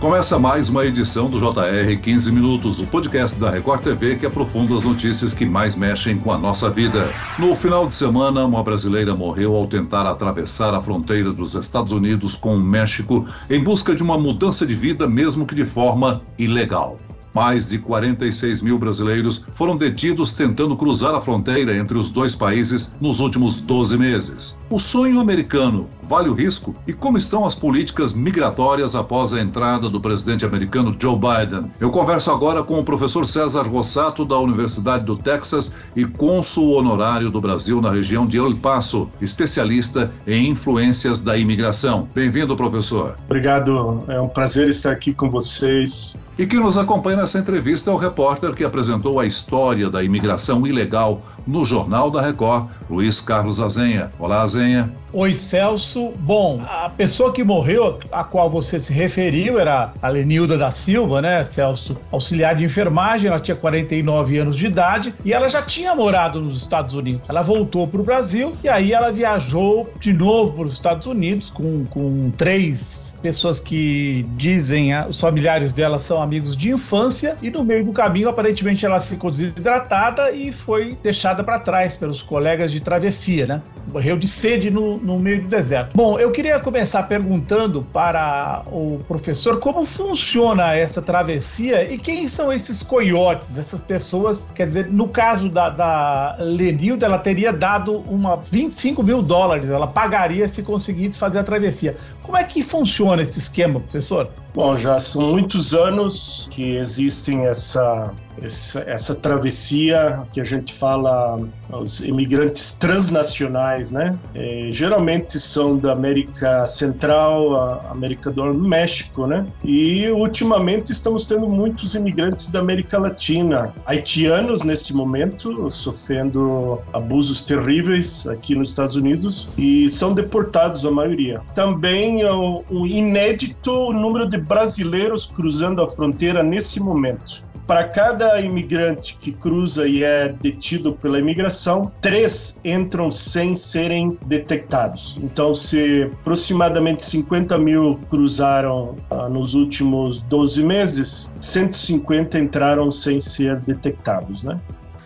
Começa mais uma edição do JR 15 Minutos, o podcast da Record TV que aprofunda as notícias que mais mexem com a nossa vida. No final de semana, uma brasileira morreu ao tentar atravessar a fronteira dos Estados Unidos com o México em busca de uma mudança de vida, mesmo que de forma ilegal. Mais de 46 mil brasileiros foram detidos tentando cruzar a fronteira entre os dois países nos últimos 12 meses. O sonho americano vale o risco? E como estão as políticas migratórias após a entrada do presidente americano Joe Biden? Eu converso agora com o professor César Rossato, da Universidade do Texas e cônsul honorário do Brasil na região de El Paso, especialista em influências da imigração. Bem-vindo, professor. Obrigado, é um prazer estar aqui com vocês. E quem nos acompanha nessa entrevista é o repórter que apresentou a história da imigração ilegal no Jornal da Record, Luiz Carlos Azenha. Olá, Azenha. Oi, Celso. Bom, a pessoa que morreu, a qual você se referiu, era a Lenilda da Silva, né, Celso? Auxiliar de enfermagem, ela tinha 49 anos de idade e ela já tinha morado nos Estados Unidos. Ela voltou para o Brasil e aí ela viajou de novo para os Estados Unidos com, com três pessoas que dizem, ah, os familiares dela são amigos de infância, e no meio do caminho, aparentemente, ela ficou desidratada e foi deixada para trás pelos colegas de travessia, né? Morreu de sede no, no meio do deserto. Bom, eu queria começar perguntando para o professor como funciona essa travessia e quem são esses coiotes, essas pessoas, quer dizer, no caso da, da Lenilda, ela teria dado uma 25 mil dólares, ela pagaria se conseguisse fazer a travessia. Como é que funciona esse esquema, professor? Bom, já são muitos anos que existem essa, essa, essa, travessia que a gente fala, os imigrantes transnacionais, né? É, geralmente são da América Central, América do México, né? E ultimamente estamos tendo muitos imigrantes da América Latina, haitianos nesse momento, sofrendo abusos terríveis aqui nos Estados Unidos e são deportados a maioria. Também o, o inédito número de brasileiros cruzando a fronteira nesse momento. Para cada imigrante que cruza e é detido pela imigração, três entram sem serem detectados. Então, se aproximadamente 50 mil cruzaram ah, nos últimos 12 meses, 150 entraram sem ser detectados, né?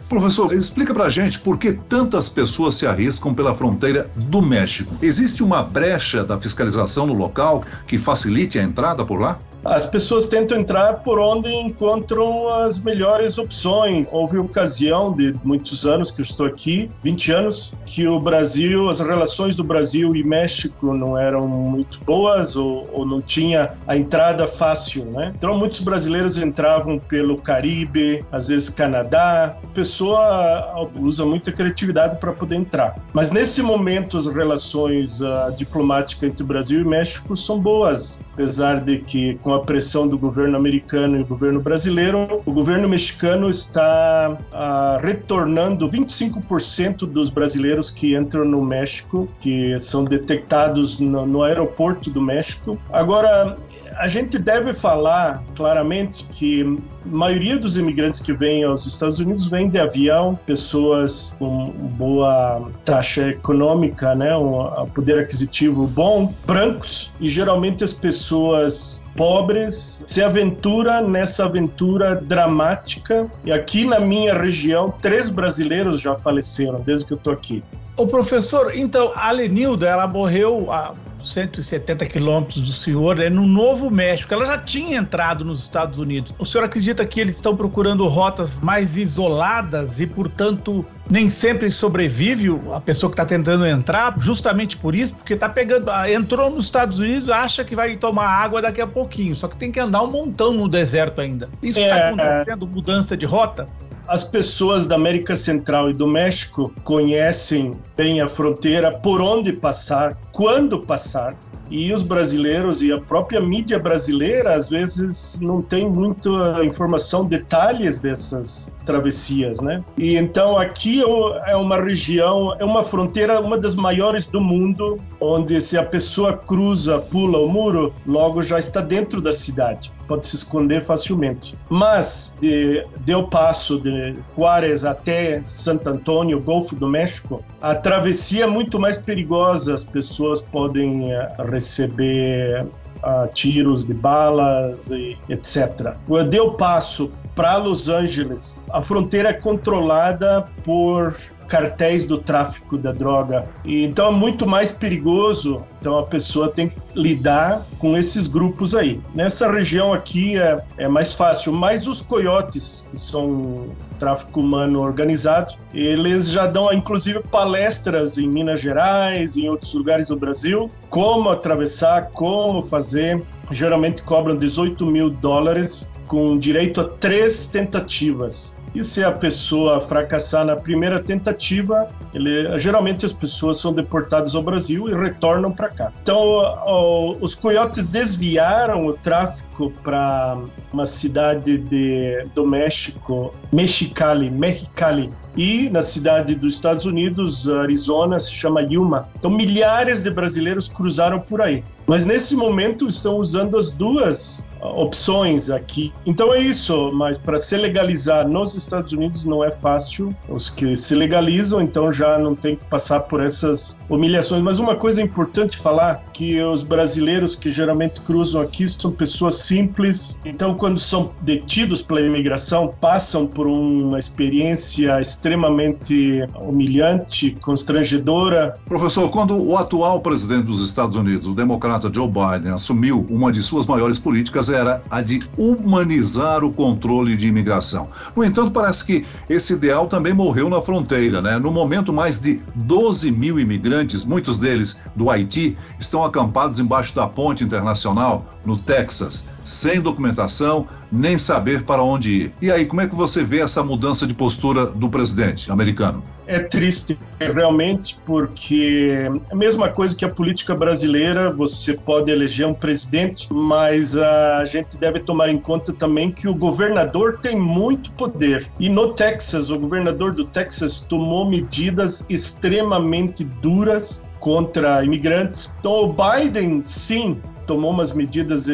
Professor, explica pra gente por que tantas pessoas se arriscam pela fronteira do México. Existe uma brecha da fiscalização no local que facilite a entrada por lá? As pessoas tentam entrar por onde encontram as melhores opções. Houve ocasião de muitos anos que eu estou aqui, 20 anos, que o Brasil, as relações do Brasil e México não eram muito boas ou, ou não tinha a entrada fácil, né? Então muitos brasileiros entravam pelo Caribe, às vezes Canadá. A pessoa usa muita criatividade para poder entrar. Mas nesse momento as relações uh, diplomáticas entre Brasil e México são boas, apesar de que com a pressão do governo americano e do governo brasileiro, o governo mexicano está ah, retornando 25% dos brasileiros que entram no México, que são detectados no, no aeroporto do México. Agora, a gente deve falar claramente que a maioria dos imigrantes que vêm aos Estados Unidos vêm de avião, pessoas com boa taxa econômica, né, um poder aquisitivo bom, brancos, e geralmente as pessoas pobres se aventura nessa aventura dramática. E aqui na minha região, três brasileiros já faleceram desde que eu tô aqui. O professor, então, a Lenilda, ela morreu há 170 quilômetros do senhor, é no Novo México. Ela já tinha entrado nos Estados Unidos. O senhor acredita que eles estão procurando rotas mais isoladas e, portanto, nem sempre sobrevive a pessoa que está tentando entrar, justamente por isso, porque está pegando, ah, entrou nos Estados Unidos, acha que vai tomar água daqui a pouquinho, só que tem que andar um montão no deserto ainda. Isso está é, acontecendo, mudança de rota? As pessoas da América Central e do México conhecem bem a fronteira, por onde passar, quando passar, e os brasileiros e a própria mídia brasileira às vezes não tem muita informação, detalhes dessas travessias, né? E então aqui é uma região, é uma fronteira, uma das maiores do mundo, onde se a pessoa cruza, pula o muro, logo já está dentro da cidade pode se esconder facilmente. Mas de Del Paso, de Juárez até Santo Antônio, Golfo do México, a travessia é muito mais perigosa. As pessoas podem eh, receber a tiros de balas e etc. Eu dei o passo para Los Angeles. A fronteira é controlada por cartéis do tráfico da droga. E, então é muito mais perigoso. Então a pessoa tem que lidar com esses grupos aí. Nessa região aqui é, é mais fácil, mas os coiotes, que são tráfico humano organizado, eles já dão inclusive palestras em Minas Gerais, em outros lugares do Brasil, como atravessar, como fazer. Geralmente cobram 18 mil dólares com direito a três tentativas. E se a pessoa fracassar na primeira tentativa, ele, geralmente as pessoas são deportadas ao Brasil e retornam para cá. Então, o, os coiotes desviaram o tráfico para uma cidade de, do México, Mexicali, Mexicali, e na cidade dos Estados Unidos, Arizona, se chama Yuma. Então, milhares de brasileiros cruzaram por aí. Mas nesse momento estão usando as duas opções aqui. Então é isso, mas para se legalizar nos Estados Unidos não é fácil. Os que se legalizam, então já não tem que passar por essas humilhações. Mas uma coisa importante falar que os brasileiros que geralmente cruzam aqui são pessoas simples. Então quando são detidos pela imigração, passam por uma experiência extremamente humilhante, constrangedora. Professor, quando o atual presidente dos Estados Unidos, o democrata Joe Biden, assumiu uma de suas maiores políticas era a de humanizar o controle de imigração. No entanto, parece que esse ideal também morreu na fronteira, né? No momento, mais de 12 mil imigrantes, muitos deles do Haiti, estão acampados embaixo da ponte internacional no Texas, sem documentação, nem saber para onde ir. E aí, como é que você vê essa mudança de postura do presidente americano? É triste, realmente, porque é a mesma coisa que a política brasileira, você pode eleger um presidente, mas a gente deve tomar em conta também que o governador tem muito poder. E no Texas, o governador do Texas tomou medidas extremamente duras contra imigrantes. Então, o Biden, sim, tomou umas medidas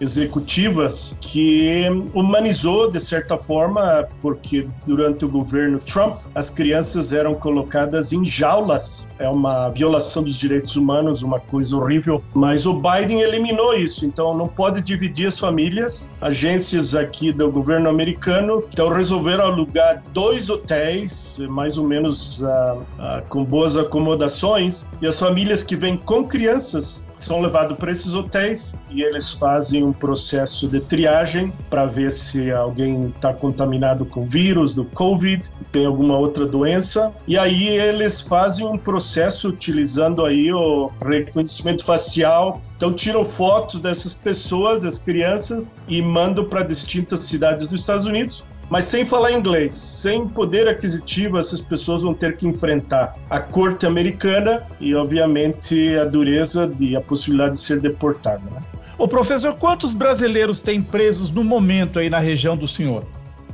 executivas que humanizou de certa forma, porque durante o governo Trump as crianças eram colocadas em jaulas. É uma violação dos direitos humanos, uma coisa horrível. Mas o Biden eliminou isso, então não pode dividir as famílias. Agências aqui do governo americano então resolveram alugar dois hotéis, mais ou menos uh, uh, com boas acomodações, e as famílias que vêm com crianças são levados para esses hotéis e eles fazem um processo de triagem para ver se alguém está contaminado com vírus do Covid, tem alguma outra doença, e aí eles fazem um processo utilizando aí o reconhecimento facial. Então tiram fotos dessas pessoas, as crianças, e mandam para distintas cidades dos Estados Unidos mas sem falar inglês, sem poder aquisitivo, essas pessoas vão ter que enfrentar a corte americana e, obviamente, a dureza e a possibilidade de ser deportado. Né? Ô professor, quantos brasileiros tem presos no momento aí na região do senhor?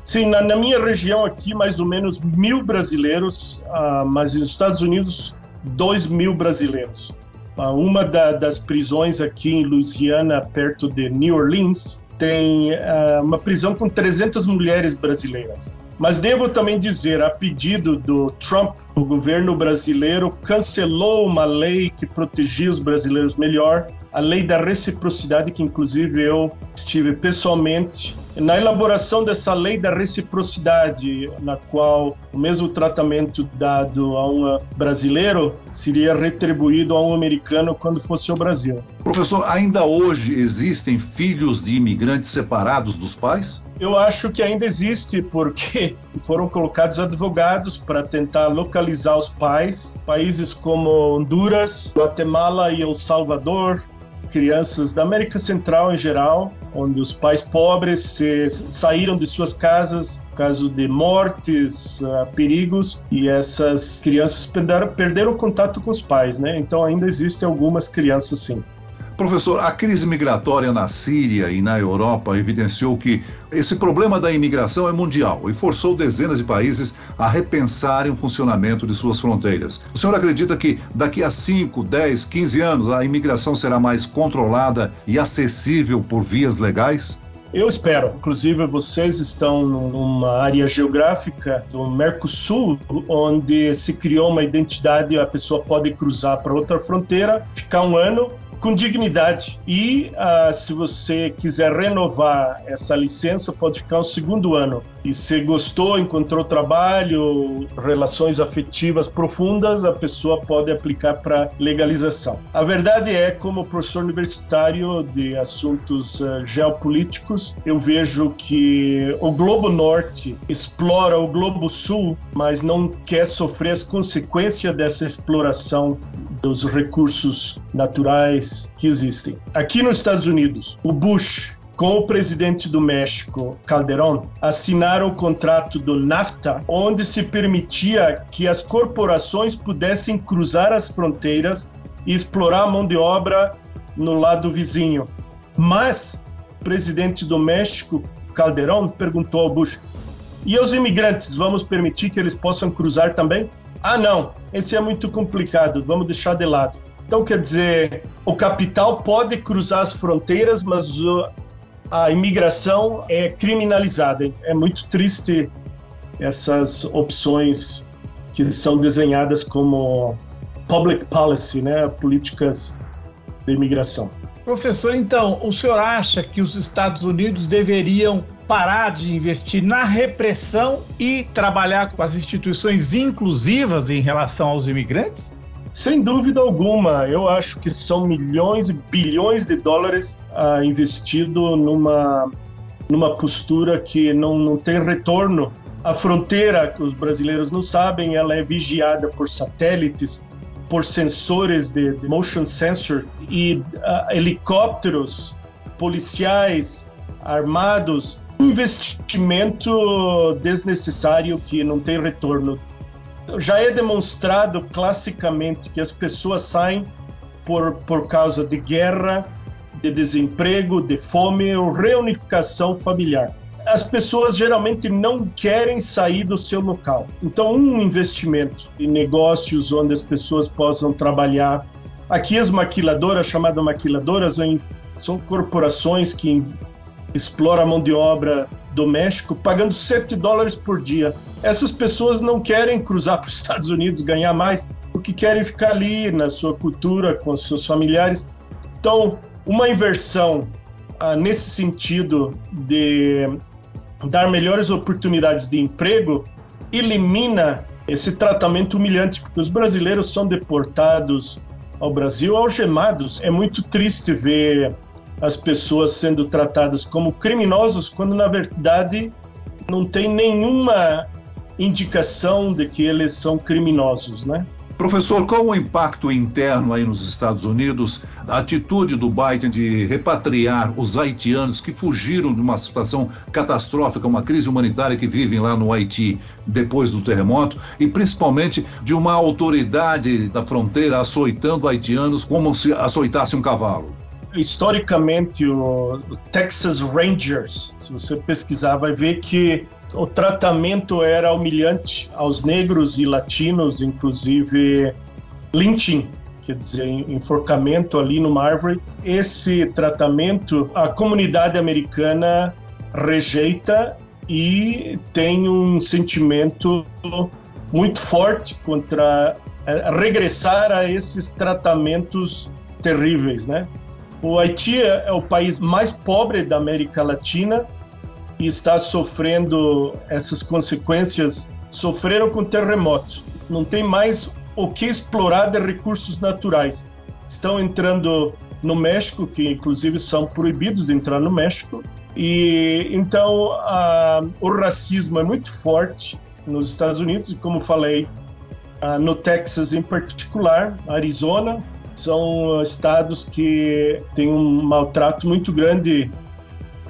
Sim, na, na minha região aqui, mais ou menos mil brasileiros, uh, mas nos Estados Unidos, dois mil brasileiros. Uh, uma da, das prisões aqui em Louisiana, perto de New Orleans, tem uh, uma prisão com 300 mulheres brasileiras. Mas devo também dizer, a pedido do Trump, o governo brasileiro cancelou uma lei que protegia os brasileiros melhor, a lei da reciprocidade, que inclusive eu estive pessoalmente na elaboração dessa lei da reciprocidade, na qual o mesmo tratamento dado a um brasileiro seria retribuído a um americano quando fosse ao Brasil. Professor, ainda hoje existem filhos de imigrantes separados dos pais? Eu acho que ainda existe, porque foram colocados advogados para tentar localizar os pais. Países como Honduras, Guatemala e El Salvador crianças da América Central em geral, onde os pais pobres se, saíram de suas casas por causa de mortes, uh, perigos, e essas crianças perderam, perderam contato com os pais, né? Então ainda existem algumas crianças sim. Professor, a crise migratória na Síria e na Europa evidenciou que esse problema da imigração é mundial e forçou dezenas de países a repensarem o funcionamento de suas fronteiras. O senhor acredita que daqui a 5, 10, 15 anos a imigração será mais controlada e acessível por vias legais? Eu espero. Inclusive, vocês estão numa área geográfica do Mercosul, onde se criou uma identidade, a pessoa pode cruzar para outra fronteira, ficar um ano com dignidade. E uh, se você quiser renovar essa licença, pode ficar um segundo ano. E se gostou, encontrou trabalho, relações afetivas profundas, a pessoa pode aplicar para legalização. A verdade é, como professor universitário de assuntos uh, geopolíticos, eu vejo que o Globo Norte explora o Globo Sul, mas não quer sofrer as consequências dessa exploração dos recursos naturais que existem. Aqui nos Estados Unidos, o Bush com o presidente do México, Calderón, assinaram o contrato do NAFTA, onde se permitia que as corporações pudessem cruzar as fronteiras e explorar a mão de obra no lado vizinho. Mas o presidente do México, Calderón, perguntou ao Bush: e os imigrantes, vamos permitir que eles possam cruzar também? Ah, não, esse é muito complicado, vamos deixar de lado. Então, quer dizer, o capital pode cruzar as fronteiras, mas a imigração é criminalizada. É muito triste essas opções que são desenhadas como public policy, né, políticas de imigração. Professor, então, o senhor acha que os Estados Unidos deveriam parar de investir na repressão e trabalhar com as instituições inclusivas em relação aos imigrantes? Sem dúvida alguma, eu acho que são milhões e bilhões de dólares ah, investido numa, numa postura que não, não tem retorno. A fronteira, que os brasileiros não sabem, ela é vigiada por satélites, por sensores de, de motion sensor e uh, helicópteros policiais armados investimento desnecessário que não tem retorno. Já é demonstrado classicamente que as pessoas saem por, por causa de guerra, de desemprego, de fome ou reunificação familiar. As pessoas geralmente não querem sair do seu local. Então, um investimento em negócios onde as pessoas possam trabalhar. Aqui, as maquiladoras, chamadas maquiladoras, são corporações que explora a mão de obra do México pagando 7 dólares por dia. Essas pessoas não querem cruzar para os Estados Unidos ganhar mais, porque querem ficar ali na sua cultura, com seus familiares. Então, uma inversão ah, nesse sentido de dar melhores oportunidades de emprego elimina esse tratamento humilhante, porque os brasileiros são deportados ao Brasil algemados. É muito triste ver as pessoas sendo tratadas como criminosos quando na verdade não tem nenhuma indicação de que eles são criminosos, né? Professor, qual o impacto interno aí nos Estados Unidos da atitude do Biden de repatriar os haitianos que fugiram de uma situação catastrófica, uma crise humanitária que vivem lá no Haiti depois do terremoto e principalmente de uma autoridade da fronteira açoitando haitianos como se açoitasse um cavalo? Historicamente o, Texas Rangers, se você pesquisar, vai ver que o tratamento era humilhante aos negros e latinos, inclusive lynching, quer dizer, enforcamento ali numa árvore. Esse tratamento a comunidade americana rejeita e tem um sentimento muito forte contra eh, regressar a esses tratamentos terríveis, né? O Haiti é o país mais pobre da América Latina e está sofrendo essas consequências. Sofreram com terremotos. Não tem mais o que explorar de recursos naturais. Estão entrando no México, que inclusive são proibidos de entrar no México. E então a, o racismo é muito forte nos Estados Unidos, e como falei, a, no Texas em particular, Arizona, são estados que têm um maltrato muito grande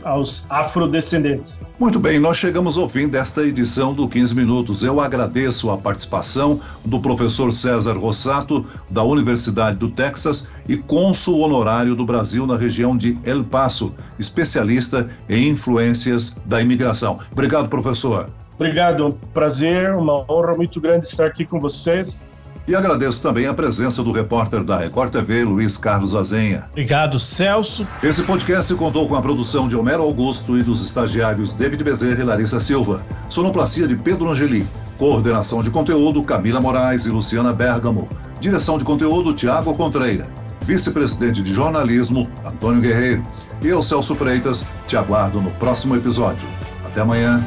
aos afrodescendentes. Muito bem, nós chegamos ao fim desta edição do 15 Minutos. Eu agradeço a participação do professor César Rossato, da Universidade do Texas e cônsul honorário do Brasil na região de El Paso, especialista em influências da imigração. Obrigado, professor. Obrigado, um prazer, uma honra muito grande estar aqui com vocês. E agradeço também a presença do repórter da Record TV, Luiz Carlos Azenha. Obrigado, Celso. Esse podcast contou com a produção de Homero Augusto e dos estagiários David Bezerra e Larissa Silva. Sonoplastia de Pedro Angeli. Coordenação de conteúdo Camila Moraes e Luciana Bergamo. Direção de conteúdo Tiago Contreira. vice-presidente de jornalismo, Antônio Guerreiro. E eu, Celso Freitas, te aguardo no próximo episódio. Até amanhã.